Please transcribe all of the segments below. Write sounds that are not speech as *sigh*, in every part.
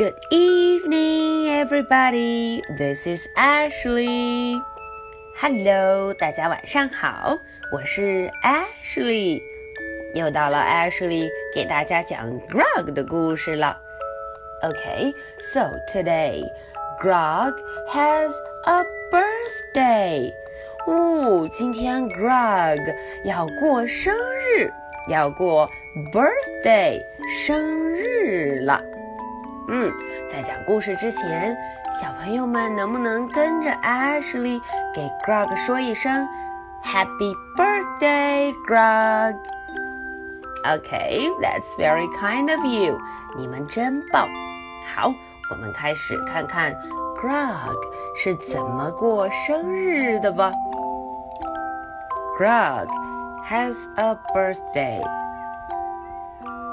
Good evening, everybody. This is Ashley. Hello，大家晚上好，我是 Ashley。又到了 Ashley 给大家讲 Grog 的故事了。Okay, so today Grog has a birthday. 哦，今天 Grog 要过生日，要过 birthday 生日了。 嗯，在讲故事之前，小朋友们能不能跟着 Ashley 给 Grog 说一声 Happy Birthday, Grog? Okay, that's very kind of you. 你们真棒。好，我们开始看看 Grog 是怎么过生日的吧。Grog has a birthday.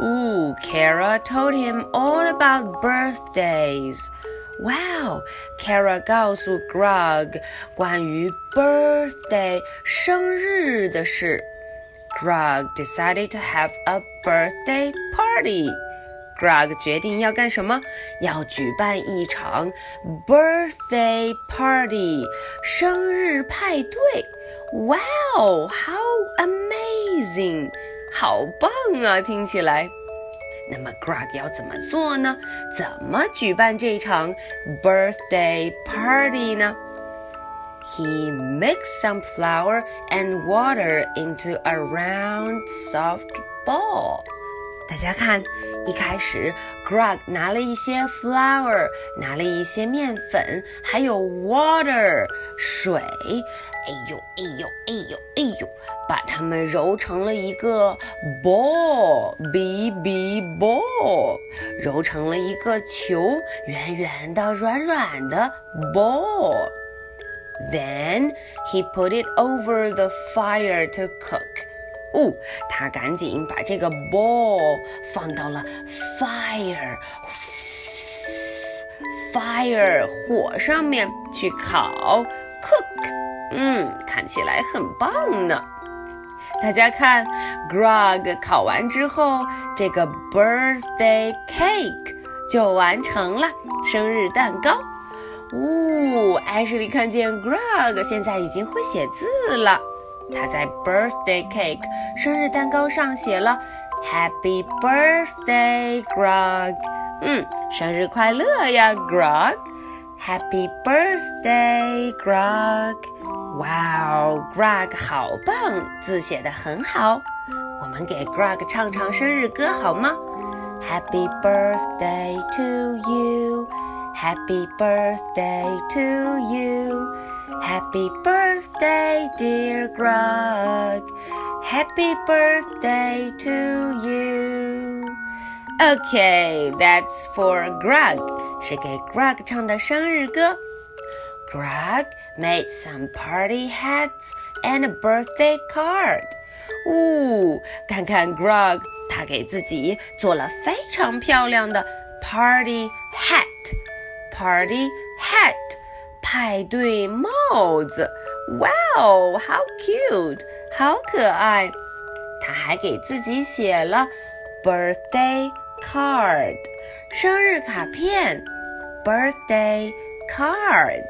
Ooh, Kara told him all about birthdays. Wow, Kara 告诉 Grog 关于 birthday 生日的事。Grog decided to have a birthday party. Grog 决定要干什么？要举办一场 birthday party 生日派对。Wow, how amazing! 好棒啊！听起来，那么 Grog 要怎么做呢？怎么举办这场 birthday party 呢？He mixed some flour and water into a round soft ball. 大家看，一开始 Grog 拿了一些 flour，拿了一些面粉，还有 water 水。哎呦哎呦哎呦哎呦，把它们揉成了一个 ball，b b ball，揉成了一个球，圆圆的、软软的 ball。Then he put it over the fire to cook. 哦，他赶紧把这个 ball 放到了 fire *laughs* fire 火上面去烤 cook，嗯，看起来很棒呢。大家看，Grog 烤完之后，这个 birthday cake 就完成了生日蛋糕。呜、哦，艾什莉看见 Grog 现在已经会写字了。他在 birthday cake 生日蛋糕上写了 Happy birthday, Grog。嗯，生日快乐呀，Grog。Happy birthday, Grog。哇哦，Grog 好棒，字写的很好。我们给 Grog 唱唱生日歌好吗？Happy birthday to you. Happy birthday to you. Happy birthday, dear Grog. Happy birthday to you. Okay, that's for Grog. 是给 Grog 唱的生日歌。Grog made some party hats and a birthday card. 呜，看看 Grog，他给自己做了非常漂亮的 party hat。 Party hat 派对帽子，Wow, how cute，好可爱。他还给自己写了 birthday card，生日卡片，birthday card。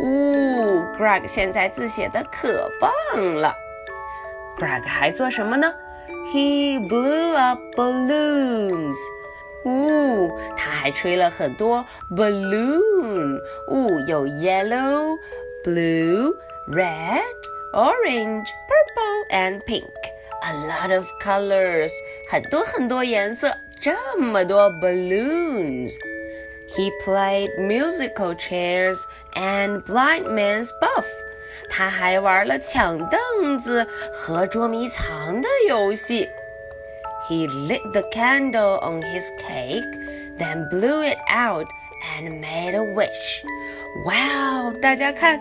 呜，Greg 现在字写的可棒了。Greg 还做什么呢？He blew up balloons。 呜，他还吹了很多 balloon。呜，有 yellow、blue、red、orange、purple and pink。A lot of colors，很多很多颜色，这么多 balloons。He played musical chairs and blind man's buff。他还玩了抢凳子和捉迷藏的游戏。 He lit the candle on his cake, then blew it out and made a wish. Wow！大家看，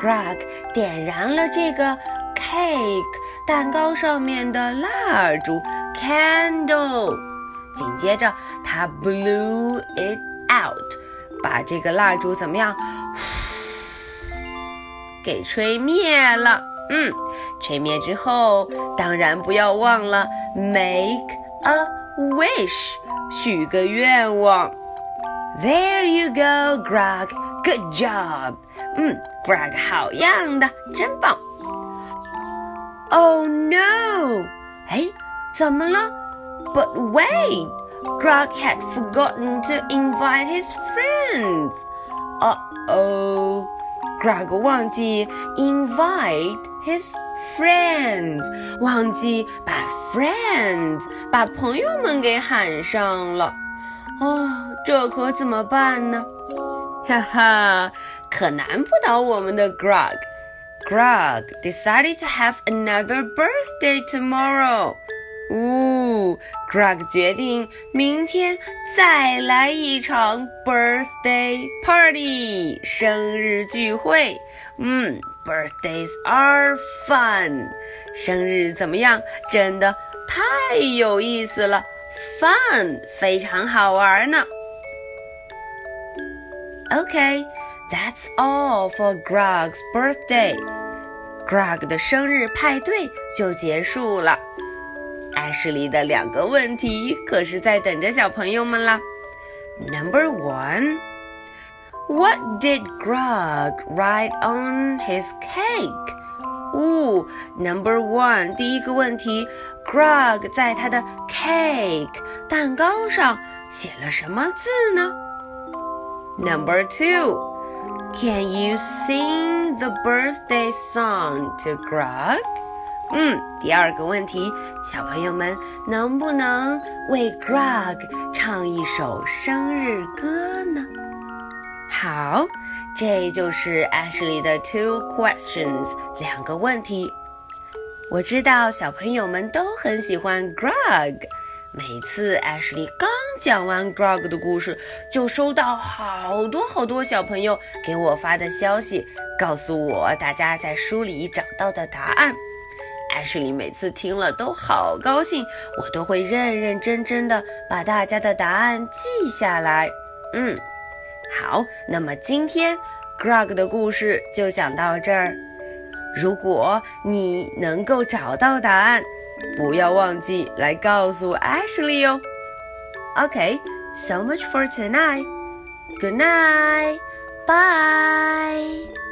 Greg 点燃了这个 cake 蛋糕上面的蜡烛 candle。紧接着，他 blew it out，把这个蜡烛怎么样？给吹灭了。嗯，吹灭之后，当然不要忘了 make a wish，许个愿望。There you go, Greg. Good job. 嗯，Greg 好样的，真棒。Oh no! 哎，怎么了？But wait, Greg had forgotten to invite his friends. Uh oh. Greg 忘记 invite his friends，忘记把 friends 把朋友们给喊上了。哦，这可怎么办呢？哈哈，可难不倒我们的 Greg。Greg decided to have another birthday tomorrow. 呜，Greg 决定明天再来一场 birthday party 生日聚会。嗯 ，birthdays are fun，生日怎么样？真的太有意思了，fun 非常好玩呢。Okay，that's all for Greg's birthday。Greg 的生日派对就结束了。艾什里的两个问题可是在等着小朋友们啦。Number one, what did Greg write on his cake? 哦，Number one，第一个问题，Greg 在他的 cake 蛋糕上写了什么字呢？Number two, can you sing the birthday song to Greg? 嗯，第二个问题，小朋友们能不能为 Greg 唱一首生日歌呢？ 好，这就是 Ashley 的 two questions 两个问题。我知道小朋友们都很喜欢 Grog，每次 Ashley 刚讲完 Grog 的故事，就收到好多好多小朋友给我发的消息，告诉我大家在书里找到的答案。Ashley 每次听了都好高兴，我都会认认真真的把大家的答案记下来。嗯，好，那么今天 Grog 的故事就讲到这儿。如果你能够找到答案，不要忘记来告诉 Ashley 哦。Okay, so much for tonight. Good night. Bye.